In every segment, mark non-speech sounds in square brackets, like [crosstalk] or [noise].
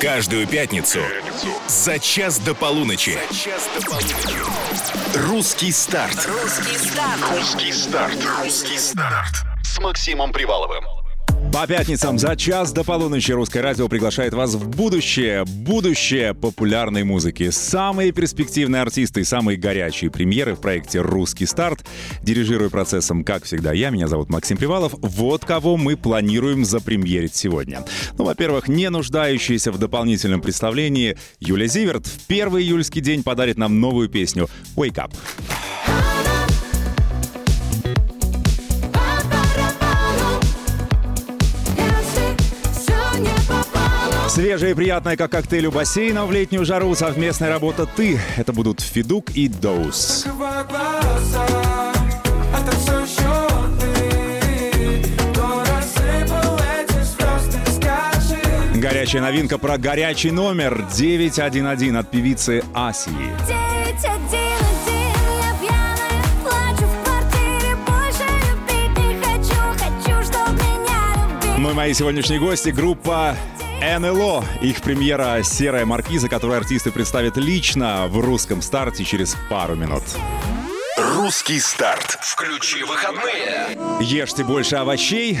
Каждую пятницу за час до полуночи. Русский старт. Русский старт. Русский старт. Русский старт. С Максимом Приваловым. По пятницам за час до полуночи Русское радио приглашает вас в будущее. Будущее популярной музыки. Самые перспективные артисты и самые горячие премьеры в проекте «Русский старт». Дирижирую процессом, как всегда, я. Меня зовут Максим Привалов. Вот кого мы планируем запремьерить сегодня. Ну, во-первых, не нуждающаяся в дополнительном представлении Юля Зиверт в первый июльский день подарит нам новую песню «Wake Up». Свежее и приятное, как коктейль у бассейна в летнюю жару. Совместная работа «Ты». Это будут Федук и Доус. Горячая новинка про горячий номер 911 от певицы Асии. И мои сегодняшние гости — группа НЛО. Их премьера «Серая маркиза», которую артисты представят лично в русском старте через пару минут. Русский старт. Включи выходные. Ешьте больше овощей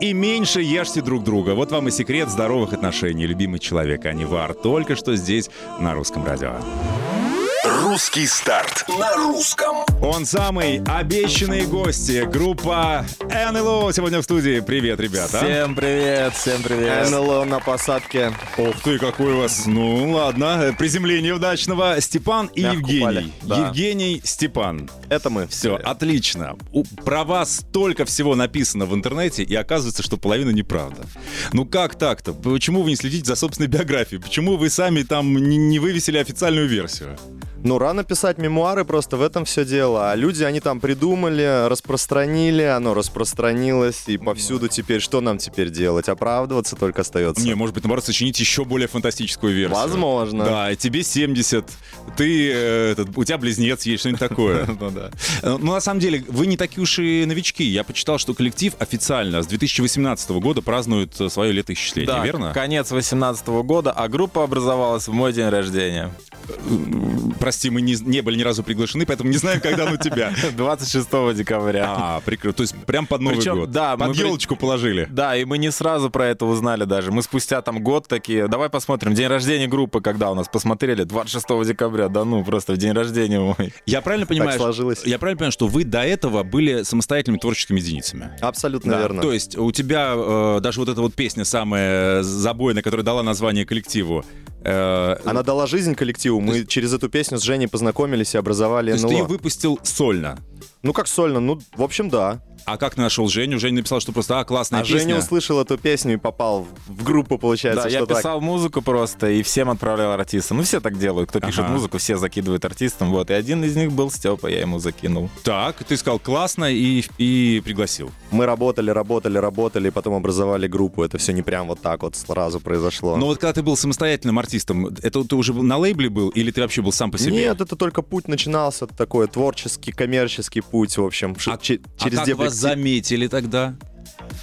и меньше ешьте друг друга. Вот вам и секрет здоровых отношений. Любимый человек, а не вар. Только что здесь, на русском радио. Русский старт. На русском. Он самый обещанные гости. Группа НЛО сегодня в студии. Привет, ребята. Всем привет, всем привет. НЛО на посадке. Ух ты, какой у вас. Ну, ладно. Приземление удачного. Степан и Мягко Евгений. упали. Да. Евгений, Степан. Это мы. Все, отлично. У- про вас столько всего написано в интернете, и оказывается, что половина неправда. Ну как так-то? Почему вы не следите за собственной биографией? Почему вы сами там не, не вывесили официальную версию? Ну, рано писать мемуары, просто в этом все дело. А люди, они там придумали, распространили, оно распространилось, и повсюду теперь, что нам теперь делать? Оправдываться только остается. Не, может быть, наоборот, сочинить еще более фантастическую версию. Возможно. Да, тебе 70, ты, э, этот, у тебя близнец есть, что-нибудь такое. [laughs] Ну. Э, Ну, на самом деле, вы не такие уж и новички. Я почитал, что коллектив официально с 2018 года празднует э, свое летоисчисление, Да, верно? конец 18 года, а группа образовалась в мой день рождения. Прости, мы не, не были ни разу приглашены, поэтому не знаем, когда он у тебя. [laughs] 26 декабря. А, прикольно. То есть прям под Новый Причем, год. да, под мы при- елочку положили. Да, и мы не сразу про это узнали даже. Мы спустя там год такие, давай посмотрим, день рождения группы, когда у нас посмотрели, 26 декабря, да ну, просто в день рождения мой. Я правильно понимаю? сложилось. Я правильно понимаю, что вы до этого были самостоятельными творческими единицами? Абсолютно Да, верно. То есть у тебя э, даже вот эта вот песня самая забойная, которая дала название коллективу, э, Она дала жизнь коллективу. Мы через эту песню с Женей познакомились и образовали то есть ты ее НЛО. выпустил сольно. Ну, как сольно? Ну, в общем, да. А как ты нашел Женю? Женя написал, что просто, а, классная А песня. Женя услышал эту песню и попал в группу, получается, Да, я так. писал музыку просто и всем отправлял артистам. Ну, все так делают. Кто пишет Ага. музыку, все закидывают артистам. Вот. И один из них был Степа, я ему закинул. Так, ты сказал классно и, и пригласил. Мы работали, работали, работали, и потом образовали группу. Это все не прям вот так вот сразу произошло. Но вот когда ты был самостоятельным артистом, это ты уже был на лейбле был или ты вообще был сам по себе? Нет, это только путь начинался, такой творческий, коммерческий путь, в общем. А, а через как дебри- вас заметили тогда?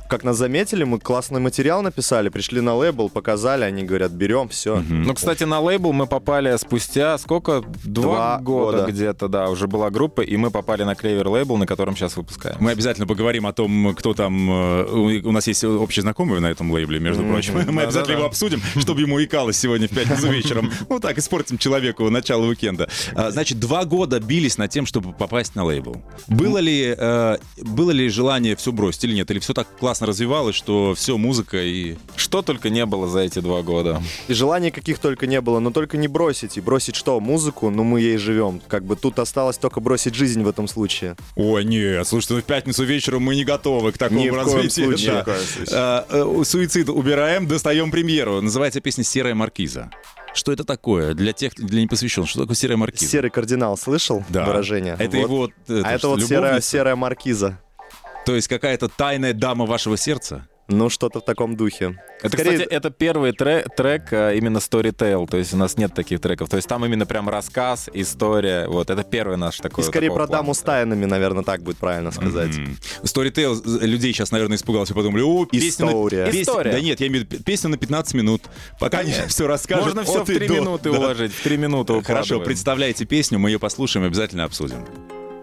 Как нас заметили, мы классный материал написали, пришли на лейбл, показали, они говорят, берем, все. Ну, кстати, на лейбл мы попали спустя сколько? Два, Два года, года. где-то, да, уже была группа, и мы попали на Клевер лейбл, на котором сейчас выпускаем. Мы обязательно поговорим о том, кто там... э, У нас есть общий знакомый на этом лейбле, между прочим. [laughs] Мы обязательно Да-да-да. его обсудим, чтобы ему икалось сегодня в пятницу [laughs] вечером. Вот так испортим человеку начало уикенда. А, Значит, два года бились над тем, чтобы попасть на лейбл. Было ли, э, было ли желание все бросить или нет? Или все так классно развивалось, что все, музыка и... Что только не было за эти два года. И желаний каких только не было, но только не бросить. И бросить что? Музыку? Ну, мы ей живем. Как бы тут осталось только бросить жизнь в этом случае. Ой, нет, слушайте, ну в пятницу вечером мы не готовы к такому Ни развитию. случае. Да. А, э, Суицид убираем, достаем премьеру. Называется песня «Серая маркиза». Что это такое для тех, для непосвященных? Что такое серая маркиза? Серый кардинал, слышал Да. выражение? Это Вот. его А это что, вот серая, серая маркиза. То есть какая-то тайная дама вашего сердца? Ну, что-то в таком духе. Это, Скорее- кстати, это первый тре- трек а, именно Storytale, то есть у нас нет таких треков. То есть там именно прям рассказ, история. Вот, это первый наш такой. И скорее про даму плана. с тайнами, наверное, так будет правильно сказать. М. Storytel з- людей сейчас, наверное, испугался, подумали, о, песня на- История. песня- История. Да нет, я имею в виду песня на 15 минут. Пока не все расскажут. Можно все в от и три до. минуты Да. уложить, в три минуты Хорошо, представляете песню, мы ее послушаем, обязательно обсудим.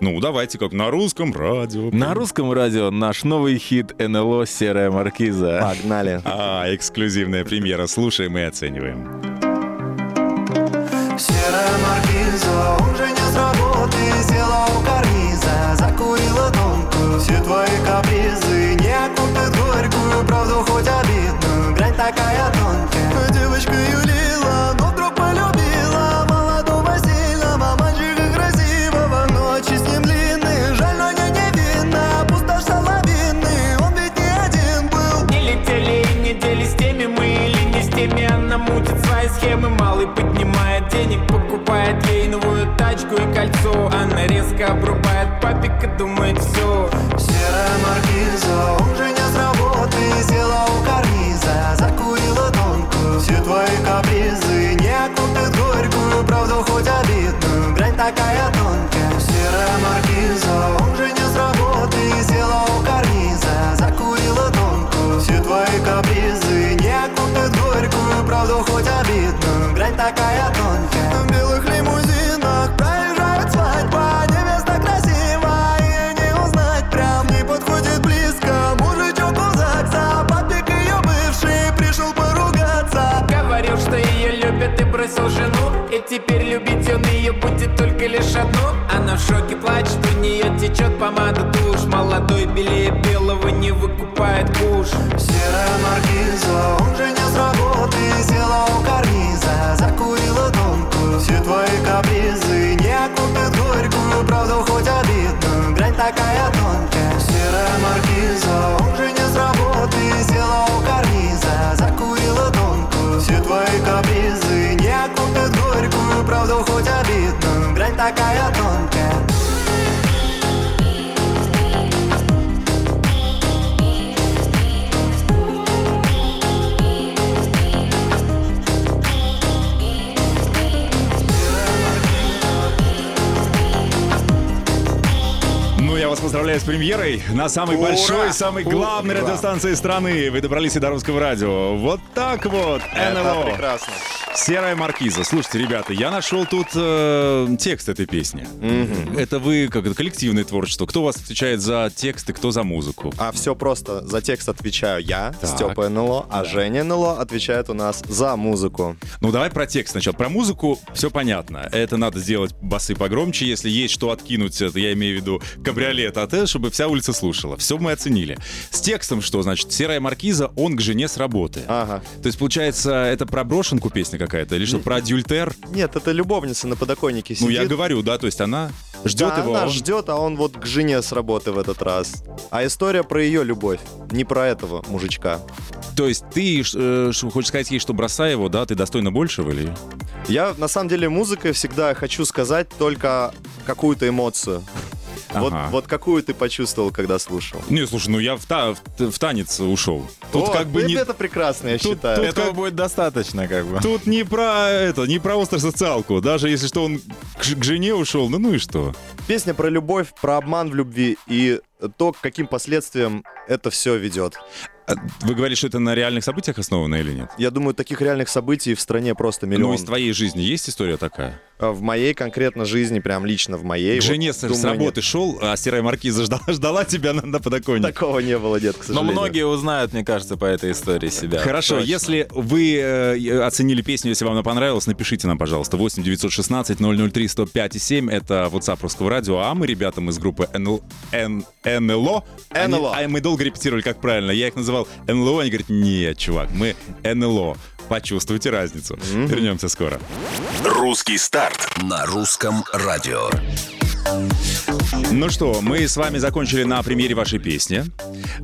Ну, давайте, как на русском радио. На русском радио наш новый хит НЛО «Серая маркиза». Погнали. А, эксклюзивная премьера. Слушаем и оцениваем. Серая маркиза уже не с работы Села у карниза, закурила тонкую Все твои капризы малый поднимает денег Покупает ей новую тачку и кольцо. Она резко обрубает папика, думает все Серая маркиза уже не с работы Села у карниза, закурила тонкую. Все твои капризы не купят горькую Правду хоть обидную, грань такая тонкая. Серая маркиза уже не с работы Села у карниза, закурила тонкую. Все твои капризы Правду хоть обидную, грань такая тонкая. В белых лимузинах проезжает свадьба Невеста красива, и не узнать прям Не подходит близко. Мужичок у ЗАГСа Папик ее бывший пришел поругаться. Говорил, что ее любят и бросил жену. И теперь любить он ее будет только лишь одну. Она в шоке плачет, у нее течет помада душ. Молодой белее белого не выкупает куш. Серая маркиза с работы Села у карниза, закурила тонкую Все твои капризы не купят горькую Правду хоть обидную, грань такая тонкая. Серая маркиза уже не с работы Села у карниза, закурила тонкую Все твои капризы не купят горькую Правду хоть обидную, грань такая тонкая я вас поздравляю с премьерой на самой Ура! большой, самой главной Ура! радиостанции страны. Вы добрались и до русского радио. Вот так вот, Это НЛО. прекрасно. Серая маркиза. Слушайте, ребята, я нашел тут э, текст этой песни. Это вы как это коллективное творчество. Кто у вас отвечает за тексты, кто за музыку? А все просто. За текст отвечаю я, Так. Степа НЛО, а Женя НЛО отвечает у нас за музыку. Ну, давай про текст сначала. Про музыку все понятно. Это надо сделать басы погромче. Если есть что откинуть, это я имею в виду кабриолет АТ, чтобы вся улица слушала. Все мы оценили. С текстом что? Значит, «Серая маркиза», он к жене с работы. Ага. То есть, получается, это про брошенку песня какая-то? Или что, про адюльтер? Нет, это любовница на подоконнике Ну, сидит. я говорю, да, то есть она ждет Да, его. а она он- ждет, а он вот к жене с работы в этот раз. А история про ее любовь, не про этого мужичка. То есть ты э, хочешь сказать ей, что бросай его, да, ты достойна большего или? Я, на самом деле, музыкой всегда хочу сказать только какую-то эмоцию. Вот, Ага. вот какую ты почувствовал, когда слушал? Не, слушай, ну я в, та- в- в танец ушел. Тут О, как бы это, не... это прекрасно, я Тут- считаю. тут Этого как- будет достаточно, как бы. Тут не про это, не про остросоциалку. Даже если что, он к, к жене ушел, ну ну и что? Песня про любовь, про обман в любви и то, к каким последствиям это все ведет. А Вы говорите, что это на реальных событиях основано или нет? Я думаю, таких реальных событий в стране просто Ну, миллион. из твоей жизни есть история такая? А В моей конкретно жизни, прям лично в моей. К вот, жене с, с думаю, работы шел, а серая маркиза ждала, [laughs] ждала тебя на, на нет. подоконнике. Такого не было, дед, к Но сожалению. многие узнают, мне кажется, по этой истории себя. Хорошо, Точно. если вы э, оценили песню, если вам она понравилась, напишите нам, пожалуйста. 8 916 003 105 и 7. Это WhatsApp Русского радио. А мы, ребята, мы из группы НЛ, Н- НЛО. Они- НЛО. а мы долго репетировали, как правильно. Я их называл НЛО, они говорят, нет, чувак, мы НЛО. Почувствуйте разницу. Вернемся скоро. Русский старт на русском радио. Ну что, мы с вами закончили на примере вашей песни.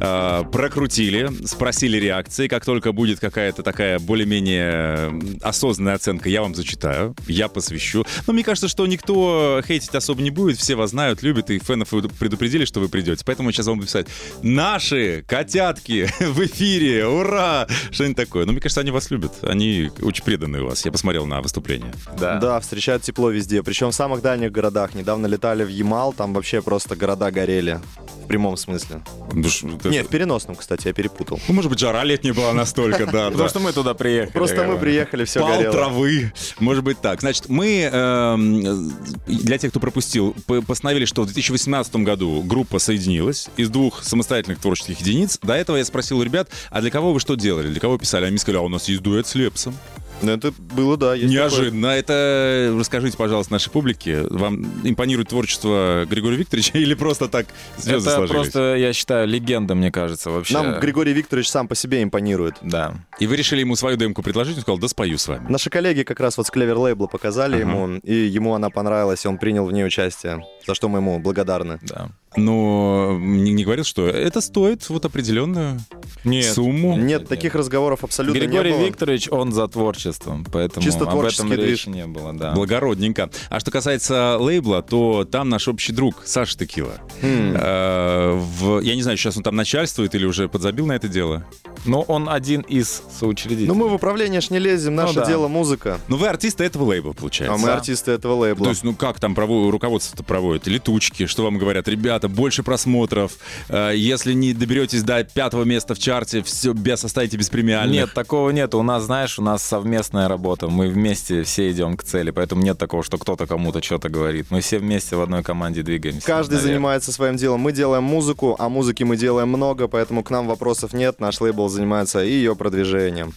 Э, прокрутили, спросили реакции. Как только будет какая-то такая более-менее осознанная оценка, я вам зачитаю, я посвящу. Но мне кажется, что никто хейтить особо не будет. Все вас знают, любят, и фенов предупредили, что вы придете. Поэтому я сейчас вам буду писать «Наши котятки в эфире! Ура!» Что-нибудь такое. Но мне кажется, они вас любят. Они очень преданные у вас. Я посмотрел на выступление. Да. Да, встречают тепло везде. Причем в самых дальних городах. Недавно летали в Ямал, там вообще просто города горели. В прямом смысле. Ш- это- Нет, в переносном, кстати, я перепутал. Ну, может быть, жара летняя была настолько, да. Потому что мы туда приехали. Просто мы приехали, все Пал горело. травы. Может быть так. Значит, мы, эм, для тех, кто пропустил, п- постановили, что в 2018 году группа соединилась из двух самостоятельных творческих единиц. До этого я спросил у ребят, а для кого вы что делали? Для кого писали? Они сказали, а у нас есть дуэт с Лепсом. Ну, это было, да. Неожиданно. Это расскажите, пожалуйста, нашей публике. Вам импонирует творчество Григория Викторовича или просто так звезды Это сложились? просто, я считаю, легенда, мне кажется, вообще. такое. Нам Григорий Викторович сам по себе импонирует. Да. И вы решили ему свою демку предложить? Он сказал, да спою с вами. Наши коллеги как раз вот с Клевер Лейбла показали Ага. ему, и ему она понравилась, и он принял в ней участие, за что мы ему благодарны. Да. Но не, не говорил, что это стоит вот определенную Нет. сумму. Нет, нет. таких разговоров абсолютно Григорий не было. Викторович, он за творчеством, поэтому Чисто об этом речи движ. не было, да. Благородненько. А что касается лейбла, то там наш общий друг Саша Текила. Хм. Э, в- я не знаю, сейчас он там начальствует или уже подзабил на это дело. Но он один из соучредителей. Ну мы в управление ж не лезем, наше да. дело музыка. Но вы артисты этого лейбла, получается. А мы Да. артисты этого лейбла. То есть, ну как там прово- руководство-то проводит? Летучки, что вам говорят? Ребята, больше просмотров. Э, если не доберетесь до пятого места в чарте, все, без оставите без премиальных. Нет, такого нет. У нас, знаешь, у нас совместная работа. Мы вместе все идем к цели, поэтому нет такого, что кто-то кому-то что-то говорит. Мы все вместе в одной команде двигаемся. Каждый наверх. занимается своим делом. Мы делаем музыку, а музыки мы делаем много, поэтому к нам вопросов нет. Наш лейбл занимается и ее продвижением.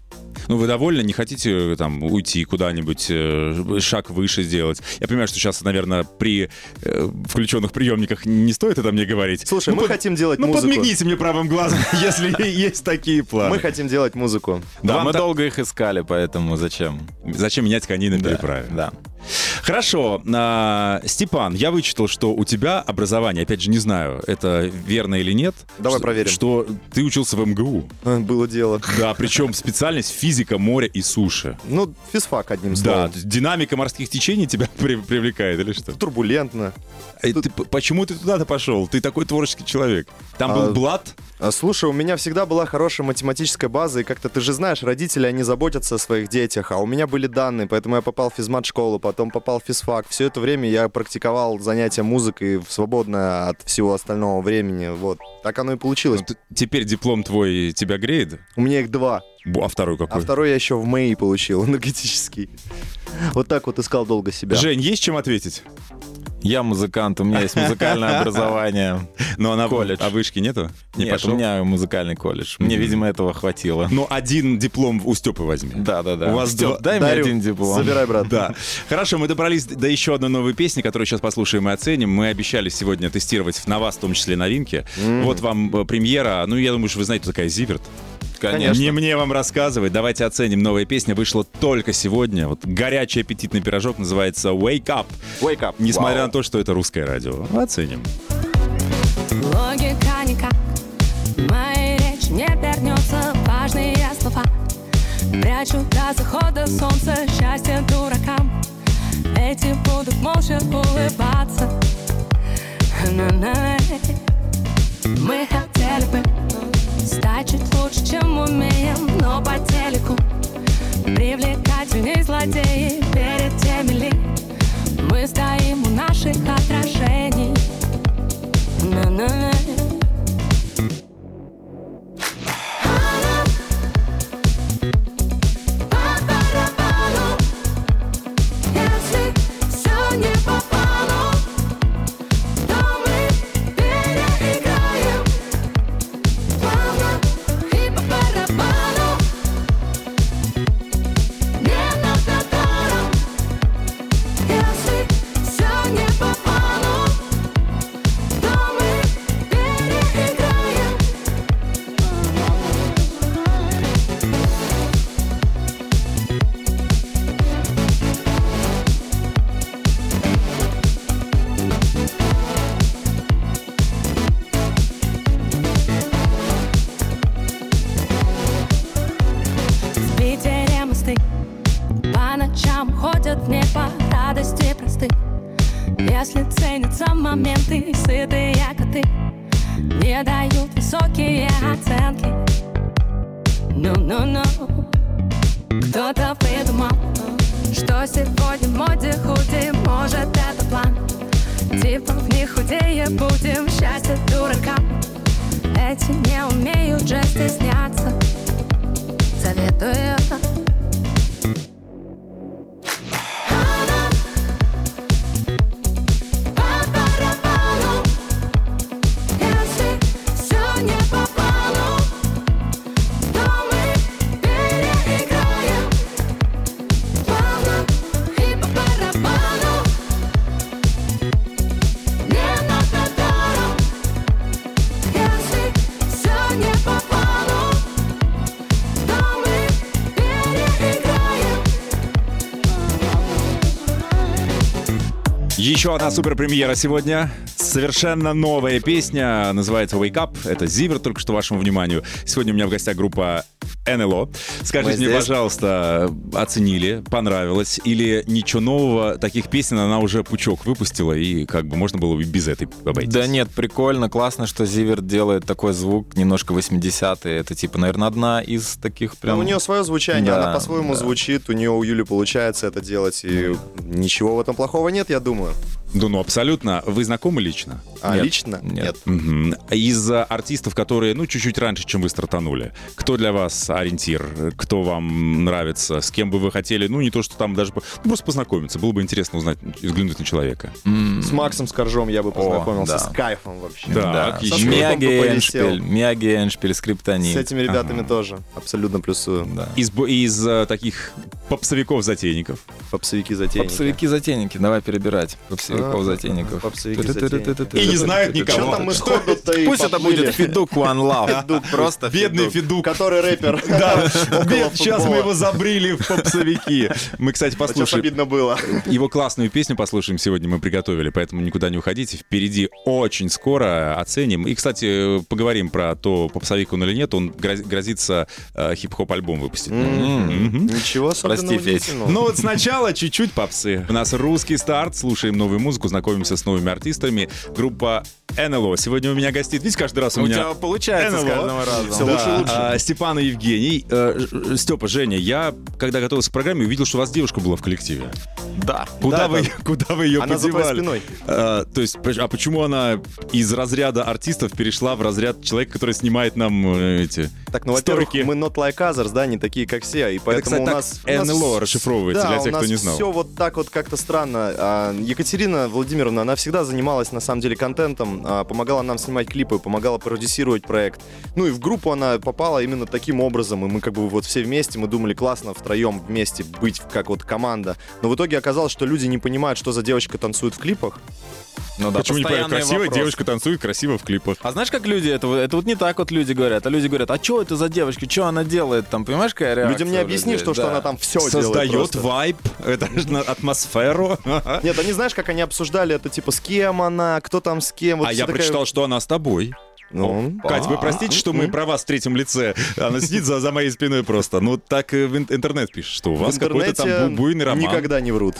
Ну, вы довольны? Не хотите э, там уйти куда-нибудь, э, шаг выше сделать? Я понимаю, что сейчас, наверное, при э, включенных приемниках не стоит это мне говорить. Слушай, Ну, мы под- хотим делать Ну, музыку. подмигните мне правым глазом, [laughs] если [laughs] есть такие планы. Мы хотим делать музыку. Да, мы долго их искали, поэтому зачем? Зачем менять коней на Да, переправе? Да. Хорошо. а, Степан, я вычитал, что у тебя образование, опять же, не знаю, это верно или нет. Давай что- проверим. Что ты учился в МГУ. Было дело. Да, причем специальность физика моря и суши. Ну, физфак, одним Да, словом. то есть динамика морских течений тебя [laughs] при- привлекает или что? Турбулентно. Э, ты почему ты туда-то пошел? Ты такой творческий человек. Там А, был блат. А, Слушай, у меня всегда была хорошая математическая база, и как-то ты же знаешь, родители, они заботятся о своих детях, а у меня были данные, поэтому я попал в физмат-школу, потом попал в физфак. Все это время я практиковал занятия музыкой в свободное от всего остального времени. Вот. Так оно и получилось. Т- Теперь диплом твой тебя греет? У меня их два. А второй А какой? второй я еще в МЭИ получил, энергетический. Вот так вот искал долго себя. Жень, есть чем ответить? Я музыкант, у меня есть музыкальное [laughs] образование. Но она Колледж. А вышки нету? Не Нет, пошел? у меня музыкальный колледж. Мне, видимо, этого хватило. Ну, один диплом у Степы возьми. Да, да, да. У вас два- дай мне один диплом. Забирай, брат. Да. Хорошо, мы добрались до еще одной новой песни, которую сейчас послушаем и оценим. Мы обещали сегодня тестировать на вас, в том числе новинки. Вот вам э, премьера. Ну, я думаю, что вы знаете, такая Зиверт. Конечно. Не мне вам рассказывать. Давайте оценим. Новая песня вышла только сегодня. Вот горячий аппетитный пирожок называется Wake Up. Wake up. Несмотря Вау. на то, что это русское радио. Оценим. Логика никак Моей речи не вернется Важные слова Прячу до захода солнца Счастье дуракам Эти будут молча улыбаться. Мы хотели бы Чуть лучше, чем умеем Но по телеку Привлекательней злодеи Перед теми ли Мы стоим у наших отражений На-на-на. Еще одна супер премьера сегодня. Совершенно новая песня, называется Wake Up. Это Зивер, только что вашему вниманию. Сегодня у меня в гостях группа НЛО. Скажите мне, пожалуйста, оценили, понравилось или ничего нового, таких песен она уже пучок выпустила и как бы можно было бы без этой обойтись? Да нет, прикольно, классно, что Зиверт делает такой звук, немножко 80-е. Это типа, наверное, одна из таких прям... у нее свое звучание, Да, она по-своему да. звучит, у нее у Юли получается это делать, и ничего в этом плохого нет, я думаю. Да ну абсолютно. Вы знакомы лично? А Нет. лично? Нет. Мгм. Из а, артистов, которые, ну, чуть-чуть раньше, чем вы стартанули, кто для вас ориентир? Кто вам нравится? С кем бы вы хотели, ну, не то, что там даже... ну, просто познакомиться. Было бы интересно узнать, взглянуть на человека. С Максом Скоржом я бы познакомился да. с кайфом вообще. Да, Да, Мияги. Эншпиль, Мияги Эншпиль, Скриптонит. С этими ребятами тоже абсолютно плюсую. Да. Из, из а, таких попсовиков-затейников. Попсовики-затейники. Попсовики-затейники, давай перебирать. Попсовиков-затейников. Попсовики-затейники. И не знают никого. Что там мы сходу-то и Пусть это будет Федук One Love. [laughs] Федук, Просто Бедный Федук. Который рэпер. [laughs] Да, [laughs] сейчас мы его забрили в попсовики. Мы, кстати, послушаем. обидно было? Его классную песню послушаем сегодня, мы приготовили, поэтому никуда не уходите. Впереди очень скоро оценим. И, кстати, поговорим про то, попсовик он или нет. Он гроз- грозится э, хип-хоп альбом выпустить. Мгм. Ничего особенно Прости, Федь. Ну вот сначала чуть-чуть попсы. У нас русский старт, слушаем новую музыку, знакомимся с новыми артистами. Группа НЛО. Сегодня у меня гостит, видите, каждый раз у, У меня... тебя получается с НЛО. каждым разом. Всё Да, лучше и лучше. а, Степан и Евгений. Э, Степа, Женя, я, когда готовился к программе, увидел, что у вас девушка была в коллективе. Да. Куда, Да, вы, да. куда вы ее Она за твоей подевали? спиной. А, то есть, а почему она из разряда артистов перешла в разряд человека, который снимает нам э, эти Так, ну, во-первых, мы not like others, да, не такие, как все, и поэтому кстати, у нас... НЛО расшифровывается да, для тех, у нас кто не знал. все вот так вот как-то странно. А, Екатерина Владимировна, она всегда занималась, на самом деле, контентом, а, помогала нам снимать клипы, помогала продюсировать проект. Ну и в группу она попала именно таким образом, и мы как бы вот все вместе, мы думали, классно втроем вместе быть как вот команда. Но в итоге оказалось, что люди не понимают, что за девочка танцует в клипах. Ну да, Почему не понимаю, красиво, вопрос. девушка танцует красиво в клипах. А знаешь, как люди это, это вот не так вот люди говорят, а люди говорят, а что это за девочка, что она делает там, понимаешь, какая реакция? Людям не объясни, людей? что, что Да. она там все Создает делает просто. вайб, это же на- атмосферу. Нет, они знаешь, как они обсуждали это, типа, с кем она, кто там с кем. Вот а я такая- прочитал, что она с тобой. Ну, Кать, вы простите, что мы про вас в третьем лице. Она сидит за, за моей спиной просто. Ну, так в ин- интернет пишет, что у вас какой-то там бу- буйный роман. никогда не врут.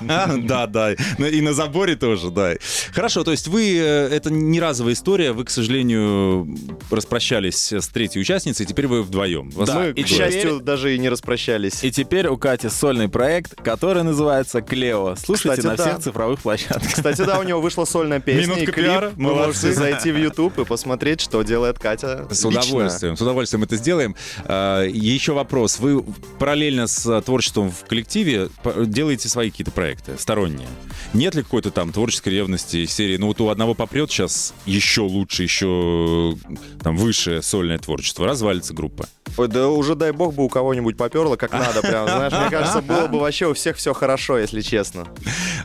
Да, да. Ну, И на заборе тоже, да. Хорошо, то есть вы, э, это не разовая история, вы, к сожалению, распрощались с третьей участницей, теперь вы вдвоем. Мы, и к счастью, даже и не распрощались. И теперь у Кати сольный проект, который называется «Клео». Слушайте на да. всех цифровых площадках. Кстати, да, у него вышла сольная песня Минутка и клип. Вы можете зайти в YouTube и посмотреть, что делает Катя С удовольствием, с удовольствием это сделаем. А, Еще вопрос. Вы параллельно с творчеством в коллективе делаете свои какие-то проекты сторонние? Нет ли какой-то там творческой ревности из серии? Ну вот у одного попрет сейчас еще лучше, еще там выше сольное творчество. Развалится группа. Ой, да уже дай бог бы у кого-нибудь поперло как надо, прям, знаешь, мне [laughs] кажется, было бы вообще у всех все хорошо, если честно.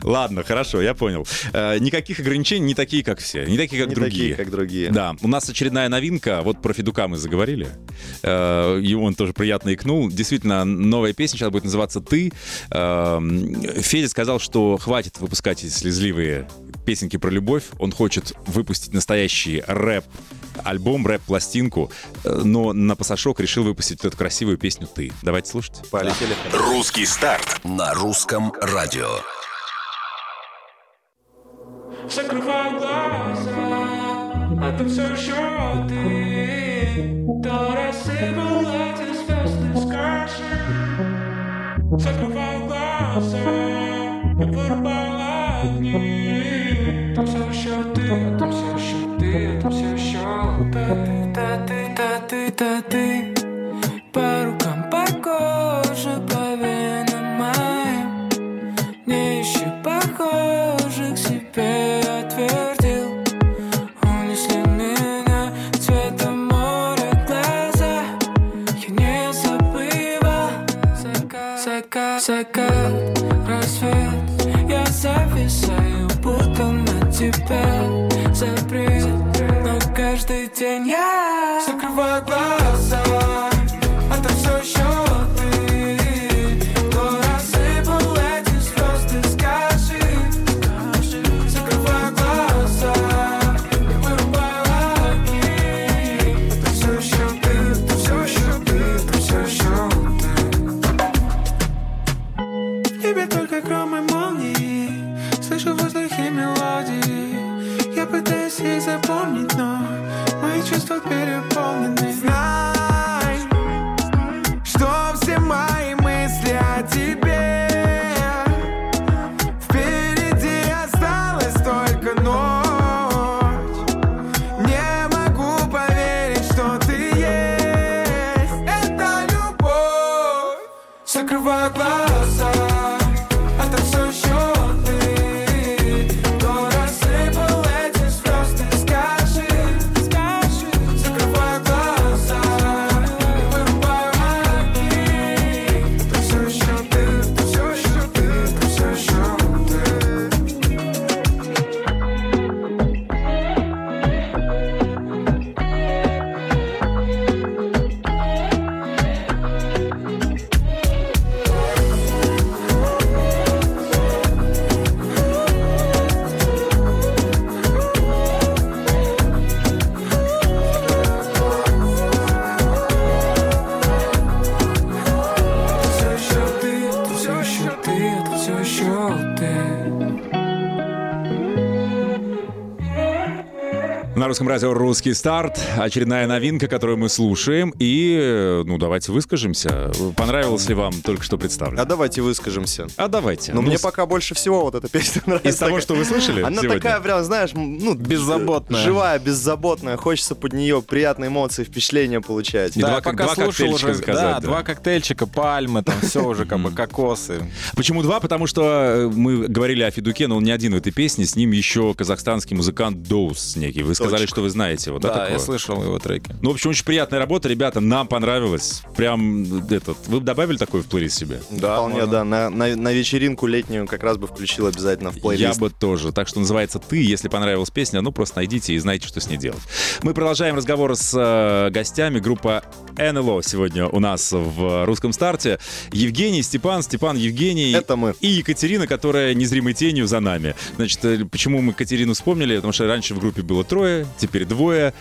Ладно, хорошо, я понял. Э, Никаких ограничений, не такие, как все, не такие, как Не другие. такие, как другие. Да, у нас очередная новинка. Вот про Федука мы заговорили. Э, И он тоже приятно икнул. Действительно, новая песня сейчас будет называться «Ты». Э, Федя сказал, что хватит выпускать эти слезливые песенки про любовь. Он хочет выпустить настоящий рэп альбом, рэп-пластинку, э, но на пасашок решил выпустить эту красивую песню «Ты». Давайте слушать. Полетели. Русский старт на русском радио. Закрываю глаза, это все еще ты То рассыпал эти звезды с крыши Закрываю глаза, я вырубаю огни Там все еще ты, там все еще ты, там все еще ты Да ты, да ты, да ты русском радио «Русский старт». Очередная новинка, которую мы слушаем. И, э, ну, давайте выскажемся. Понравилось ли вам только что А представлено? давайте выскажемся. А давайте. Но Ну, мне с- пока больше всего вот эта песня [laughs] нравится. Из того, Такая- что вы слышали Она сегодня? такая прям, знаешь, ну... Беззаботная. Живая, беззаботная. Хочется под нее приятные эмоции, впечатления получать. И да, два- я пока два слушал коктейльчика уже, заказать, да, да. два коктейльчика, пальмы, там все уже как бы кокосы. Почему два? Потому что э, мы говорили о Федуке, но он не один в этой песне. С ним еще казахстанский музыкант Доус некий. Вы сказали, Точно. что вы знаете его, да, Да, такого? я слышал его треки. Ну, в общем, очень приятная работа, ребята, нам понравилось. Прям этот. Вы бы добавили такой в плейлист себе? Да, Вполне, можно. да. На, на- на вечеринку летнюю как раз бы включил обязательно в плейлист. Я бы тоже. Так что называется «Ты». Если понравилась песня, ну просто найдите и знаете, что с ней делать. Мы продолжаем разговор с э, гостями. Группа НЛО сегодня у нас в русском старте. Евгений, Степан, Степан, Евгений. Это мы. И Екатерина, которая незримой тенью за нами. Значит, э, почему мы Екатерину вспомнили? Потому что раньше в группе было трое, теперь двое.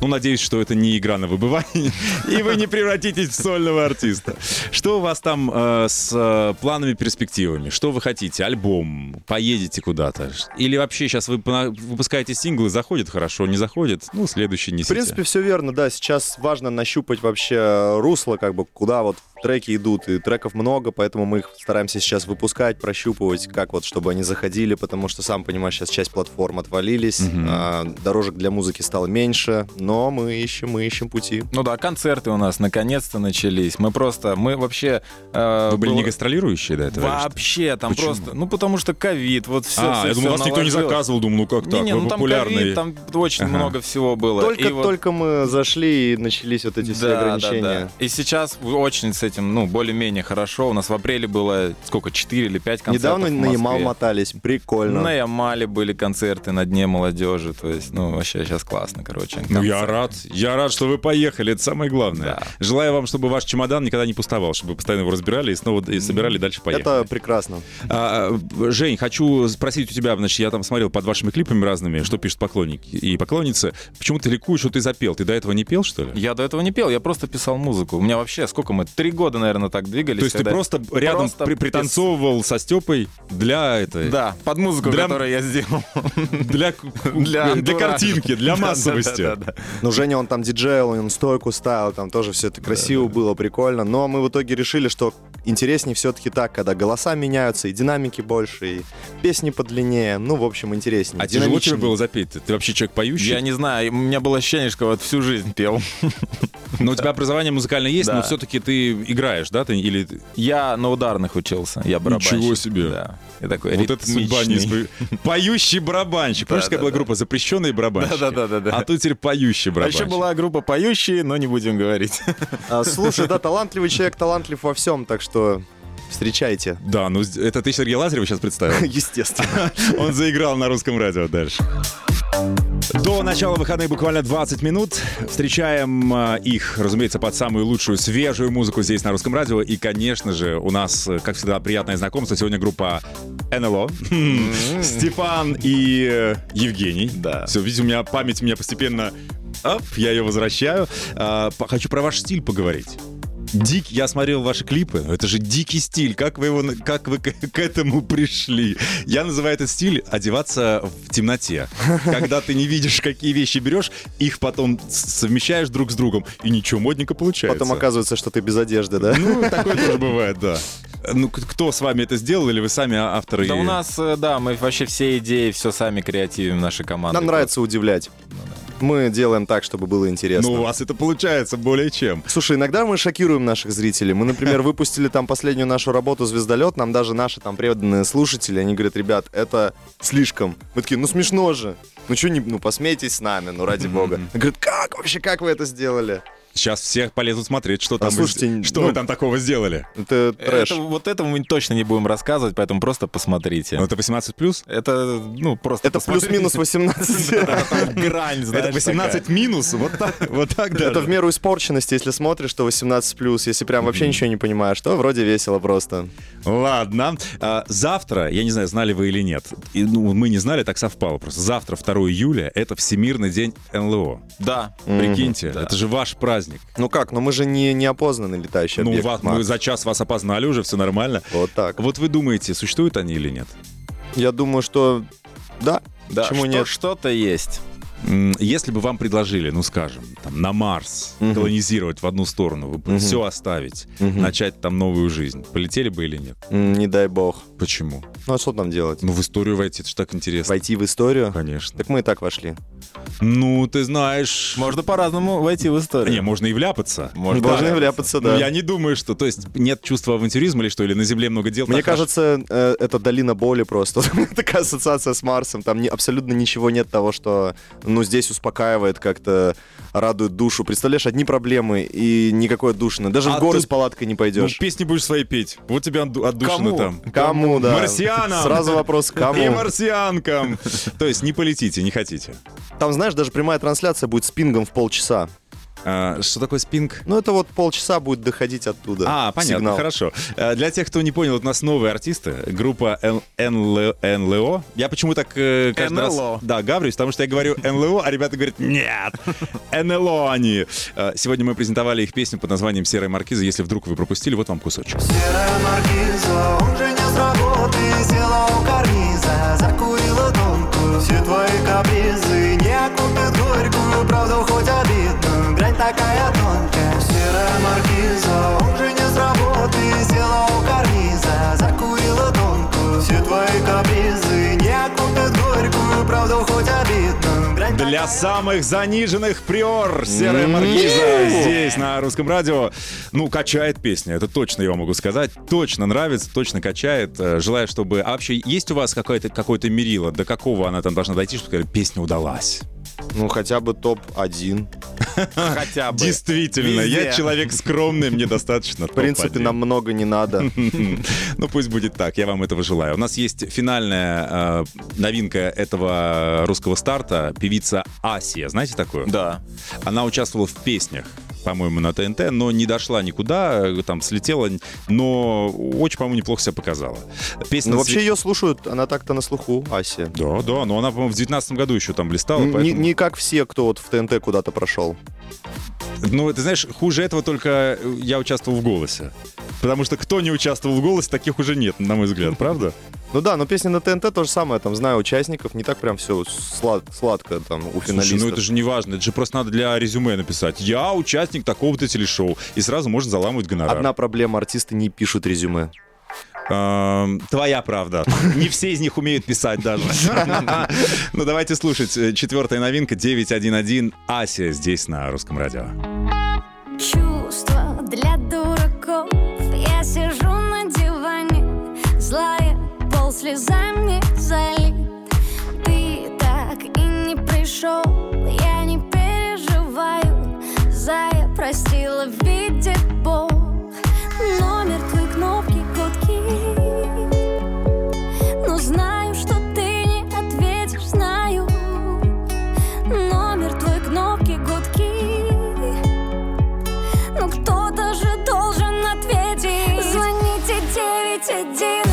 Ну, надеюсь, что это не игра на выбывание, [laughs] и вы не превратитесь в сольного артиста. Что у вас там э, с э, планами, перспективами? Что вы хотите? Альбом? Поедете куда-то? Или вообще сейчас вы выпускаете синглы, заходит хорошо, не заходит? Ну, следующий В несите. принципе, все верно, да. Сейчас важно нащупать вообще русло, как бы, куда вот треки идут, и треков много, поэтому мы их стараемся сейчас выпускать, прощупывать, как вот, чтобы они заходили, потому что, сам понимаешь, сейчас часть платформ отвалились, а, дорожек для музыки стало меньше, но мы ищем, мы ищем пути. Ну да, концерты у нас наконец-то начались. Мы просто, мы вообще... э, Вы были было- не гастролирующие до этого? Вообще, там Почему? просто, ну потому что ковид, вот все. А, я думал, вас никто не заказывал, думаю, ну как так, Не-не, вы ну там популярный. ковид, там очень Ага. много всего было. И вот- Только-только мы зашли, и начались вот эти все Да, ограничения. да, да. И сейчас очень с этим, ну, более-менее хорошо. У нас в апреле было, сколько, 4 или 5 концертов Недавно в на Ямал мотались. Прикольно. На Ямале были концерты на Дне молодежи. То есть, ну, вообще сейчас классно, короче. Ну, я концерт. рад. Я рад, что вы поехали. Это самое главное. Да. Желаю вам, чтобы ваш чемодан никогда не пустовал, чтобы вы постоянно его разбирали и снова и собирали, и дальше поехали. Это прекрасно. А, Жень, хочу спросить у тебя, значит, я там смотрел под вашими клипами разными, что пишут поклонники и поклонницы. Почему ты ликуешь, что ты запел? Ты до этого не пел, что ли? Я до этого не пел, я просто писал музыку. У меня вообще, сколько мы, три года, наверное, так двигались. То есть ты просто рядом Просто при- пританцовывал со Степой для этой... Да, под музыку, Для- которую я сделал. Для, для, антуража. картинки, для [laughs] массовости. да, да, да. Ну, Женя, он там диджейл, он стойку ставил, там тоже все это красиво было, прикольно. Но мы в итоге решили, что интереснее все-таки так, когда голоса меняются, и динамики больше, и песни подлиннее. Ну, в общем, интереснее. А тяжело тебе было запеть? Ты вообще человек поющий? Я не знаю, у меня было ощущение, что вот всю жизнь пел. [laughs] Но у тебя образование музыкальное есть, но все-таки ты играешь, да? Ты, или Я на ударных учился, я барабанщик. Ничего себе. Да. Я такой вот это судьба не [laughs] Поющий барабанщик. Помнишь, какая была группа «Запрещенные барабанщики»? Да-да-да-да-да. А тут теперь поющий А барабанщик. еще была группа поющие, но не будем говорить. А, слушай, да, талантливый человек, талантлив во всем, так что встречайте. Да, ну это ты Сергей Лазарева сейчас представил? [laughs] Естественно. [laughs] Он заиграл на русском радио дальше. До начала выходных буквально 20 минут. Встречаем э, их, разумеется, под самую лучшую свежую музыку здесь на русском радио. И, конечно же, у нас, как всегда, приятное знакомство. Сегодня группа НЛО. [laughs] Степан и э, Евгений. Да. Все, видите, у меня память у меня постепенно... Оп, я ее возвращаю. А, по- хочу про ваш стиль поговорить. Дик, я смотрел ваши клипы, это же дикий стиль. Как вы его, как вы к, к этому пришли? Я называю этот стиль одеваться в темноте. Когда ты не видишь, какие вещи берешь, их потом совмещаешь друг с другом, и ничего модненько получается. Потом оказывается, что ты без одежды, да? Ну, такое тоже бывает, да. Ну, кто с вами это сделал, или вы сами авторы? Да у нас, э, да, мы вообще все идеи, все сами креативим, нашей команды. Нам нравится удивлять. Мы делаем так, чтобы было интересно. Ну, у вас это получается более чем. Слушай, иногда мы шокируем наших зрителей. Мы, например, [laughs] выпустили там последнюю нашу работу «Звездолет», нам даже наши там преданные слушатели, они говорят, ребят, это слишком. Мы такие, ну смешно же. Ну что, не, ну посмейтесь с нами, ну ради бога. Они говорят, как вообще, как вы это сделали? Сейчас всех полезут смотреть, что А там, вы- слушайте, что ну, вы там такого сделали. Это трэш. Это, вот это мы точно не будем рассказывать, поэтому просто посмотрите. Ну, это 18 плюс? Это, ну, просто Это плюс-минус 18. [laughs] Там грань, знаешь, Это 18 минус, вот так, вот так Это в меру испорченности, если смотришь, то 18 плюс. Если прям вообще ничего не понимаешь, то вроде весело просто. Ладно. А, завтра, я не знаю, знали вы или нет, ну, мы не знали, так совпало просто. Завтра, 2 июля, это Всемирный день НЛО. Да. Прикиньте, это же ваш праздник. Ну как, но мы же не неопознанный летающий Ну, объект. вас- Макс. мы за час вас опознали уже, все нормально. Вот так. Вот вы думаете, существуют они или нет? Я думаю, что да. Да, Почему что- нет? Что-то есть. Если бы вам предложили, ну скажем, там, на Марс Мгм. колонизировать в одну сторону, вы бы Мгм. все оставить, Мгм. начать там новую жизнь, полетели бы или нет? Не дай бог. Почему? Ну а что там делать? Ну, в историю войти, это же так интересно. Войти в историю? Конечно. Так мы и так вошли. Ну, ты знаешь... Можно по-разному войти в историю. Не, можно и вляпаться. Можно Должны да. вляпаться, Ну, да. я не думаю, что... То есть нет чувства авантюризма или что? Или на Земле много дел? Мне кажется, э, это долина боли просто. [laughs] Такая ассоциация с Марсом. Там не- абсолютно ничего нет того, что ну, здесь успокаивает, как-то радует душу. Представляешь, одни проблемы и никакой душно. Даже А в горы тут- с палаткой не Ну, пойдешь. песни будешь свои петь. Вот тебе отду- отдушина Кому? там. Кому, да? Марсианам! Сразу вопрос, И кому? марсианкам. [laughs] То есть не полетите, не хотите. Там, знаешь, даже прямая трансляция будет с пингом в полчаса. А, что такое спинг? Ну, это вот полчаса будет доходить оттуда. А, понятно, сигнал. хорошо. Э, Для тех, кто не понял, вот у нас новые артисты, группа НЛО. Я почему так э, каждый НЛО. раз... Да, гаврюсь, потому что я говорю НЛО, а ребята говорят, нет, НЛО они. Э, Сегодня мы презентовали их песню под названием «Серая маркиза». Если вдруг вы пропустили, вот вам кусочек. Серая маркиза, он же не с работы Села у карниза, такая тонкая Серая маркиза, он же не с работы Села у карниза, закурила тонкую Все твои капризы не окупят горькую Правду хоть обидную, грань Для самых заниженных приор «Серая маркиза» здесь, на русском радио. Ну, качает песня, это точно я вам могу сказать. Точно нравится, точно качает. Э, Желаю, чтобы... А вообще, есть у вас какое-то какое мерило? До какого она там должна дойти, чтобы сказать, песня удалась? Ну, хотя бы топ-1. [laughs] Хотя бы. Действительно, я человек скромный, мне достаточно. В принципе, нам много не надо. [laughs] Ну пусть будет так, я вам этого желаю. У нас есть финальная э, новинка этого русского старта, певица Асия, знаете такую? Да. Она участвовала в песнях по-моему, на ТНТ, но не дошла никуда, э, там слетела, но очень, по-моему, неплохо себя показала. Песня Ну, све- вообще ее слушают, она так-то на слуху, Ася. Да, да, но она, по-моему, в 19 году еще там блистала, Н- поэтому... не как все, кто вот в ТНТ куда-то прошел. Ну, ты знаешь, хуже этого только я участвовал в «Голосе». Потому что кто не участвовал в «Голосе», таких уже нет, на мой взгляд, правда? Ну да, но песня на ТНТ то же самое, там знаю участников, не так прям все сладко там у Слушай, финалистов. ну это же не важно, это же просто надо для резюме написать. Я участник такого-то телешоу. И сразу можно заламывать гонорар. Одна проблема, артисты не пишут резюме. Твоя правда. Не все из них умеют писать даже. [laughs] Ну давайте слушать. Э, Четвертая новинка 911 Ася здесь на русском радио. Слезами залит Ты так и не пришел Я не переживаю. Зая простила, видит Бог. Номер твоей кнопки гудки. Но знаю, что ты не ответишь, знаю. Номер твоей кнопки гудки. Но кто-то же должен ответить. Звоните 911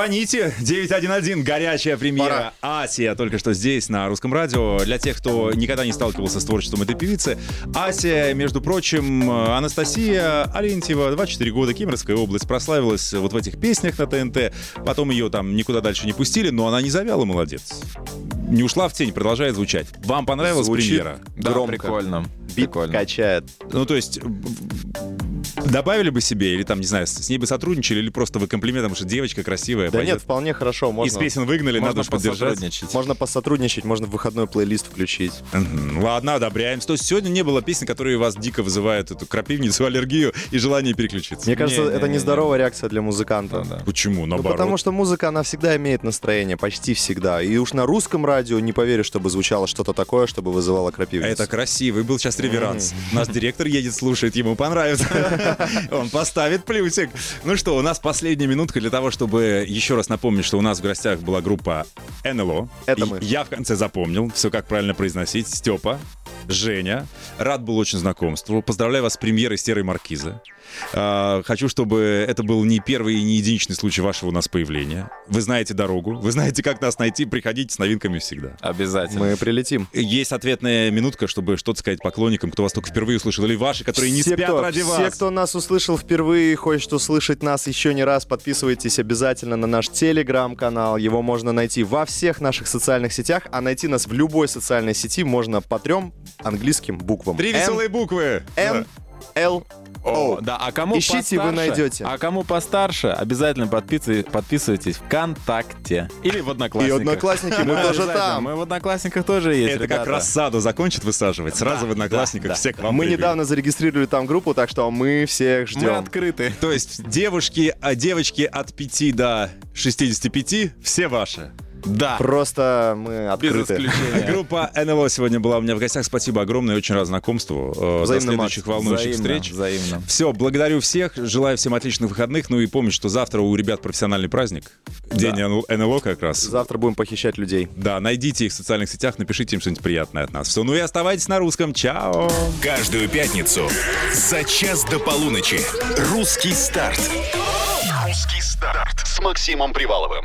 звоните. 911. Горячая премьера. Асия только что здесь, на русском радио. Для тех, кто никогда не сталкивался с творчеством этой певицы. Асия, между прочим, Анастасия Алентьева, 24 года, Кемеровская область, прославилась вот в этих песнях на ТНТ. Потом ее там никуда дальше не пустили, но она не завяла, молодец. Не ушла в тень, продолжает звучать. Вам понравилась Звучит премьера? Да, Громко. прикольно. Бит Прикольно. качает. Ну, то есть, добавили бы себе, или там, не знаю, с ней бы сотрудничали, или просто вы комплиментом, что девочка красивая, Да пойдет. нет, вполне хорошо. Из Можно, песен выгнали, Можно надо же поддержать. можно посотрудничать, можно в выходной плейлист включить. Ладно, одобряем. То есть сегодня не было песен, которые вас дико вызывают эту крапивницу, аллергию и желание переключиться. Мне кажется, Не, не, это не, нездоровая реакция для музыканта. Да, да. Почему? Ну, Наоборот. потому что музыка, она всегда имеет настроение, почти всегда. И уж на русском радио не поверю, чтобы звучало что-то такое, чтобы вызывало крапивницу. Это красивый был сейчас реверанс. Наш директор едет, слушает, ему понравится. [laughs] [laughs] Он поставит плюсик. Ну что, у нас последняя минутка для того, чтобы еще раз напомнить, что у нас в гостях была группа НЛО. Это мы. Я в конце запомнил, все как правильно произносить. Степа. Женя. Рад был очень знакомству. Поздравляю вас с премьерой «Серой маркизы». А, Хочу, чтобы это был не первый и не единичный случай вашего у нас появления. Вы знаете дорогу, вы знаете, как нас найти. Приходите с новинками всегда. Обязательно. Мы прилетим. Есть ответная минутка, чтобы что-то сказать поклонникам, кто вас только впервые услышал, или ваши, которые не все, спят кто, ради вас. все, кто нас услышал впервые, хочет услышать нас еще не раз, подписывайтесь обязательно на наш телеграм-канал. Его можно найти во всех наших социальных сетях, а найти нас в любой социальной сети можно по трем английским буквам. Три веселые буквы. М, Л, О, да, а кому Ищите, вы постарше- найдете. А кому постарше, обязательно подписывай- подписывайтесь ВКонтакте. Или в И Одноклассниках. одноклассники, [laughs] мы Да, тоже обязательно. там. Мы в Одноклассниках тоже есть, Это ребята. как рассаду закончит высаживать. Сразу в одноклассниках все к вам Мы прыгают. недавно зарегистрировали там группу, так что мы всех Мы ждем. открыты. То есть девушки, а девочки от 5 до 65 все ваши. Да. Просто мы Без открыты. исключения. Группа НЛО сегодня была у меня в гостях. Спасибо огромное, очень рад знакомству. Э, До Взаимно, следующих Макс. волнующих Взаимно, встреч. Взаимно. Все, благодарю всех, желаю всем отличных выходных. Ну и помните, что завтра у ребят профессиональный праздник. День НЛО как раз. Завтра будем похищать людей. Да, найдите их в социальных сетях, напишите им что-нибудь приятное от нас. Все, ну и оставайтесь на русском. Чао! Каждую пятницу за час до полуночи. Русский старт. Русский старт с Максимом Приваловым.